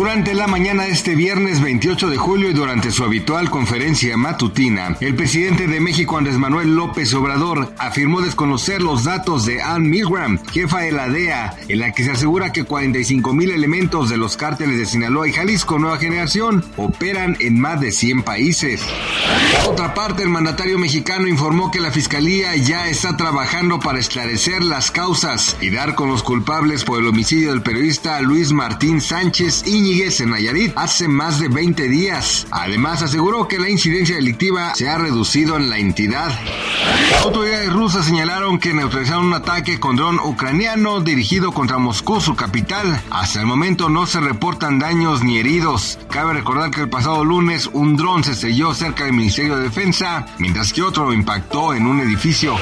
Durante la mañana de este viernes 28 de julio y durante su habitual conferencia matutina, el presidente de México Andrés Manuel López Obrador afirmó desconocer los datos de Ann Milgram, jefa de la DEA, en la que se asegura que 45 mil elementos de los cárteles de Sinaloa y Jalisco Nueva Generación operan en más de 100 países. Por otra parte, el mandatario mexicano informó que la fiscalía ya está trabajando para esclarecer las causas y dar con los culpables por el homicidio del periodista Luis Martín Sánchez y En Nayarit hace más de 20 días. Además, aseguró que la incidencia delictiva se ha reducido en la entidad. Autoridades rusas señalaron que neutralizaron un ataque con dron ucraniano dirigido contra Moscú, su capital. Hasta el momento no se reportan daños ni heridos. Cabe recordar que el pasado lunes un dron se selló cerca del Ministerio de Defensa, mientras que otro impactó en un edificio.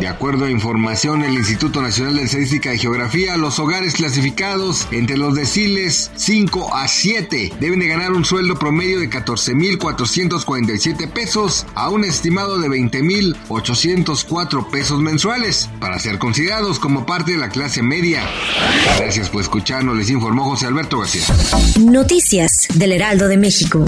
De acuerdo a información del Instituto Nacional de Estadística y Geografía, los hogares clasificados entre los deciles 5 a 7 deben de ganar un sueldo promedio de 14.447 pesos a un estimado de 20.804 pesos mensuales para ser considerados como parte de la clase media. Gracias por escucharnos, les informó José Alberto García. Noticias del Heraldo de México.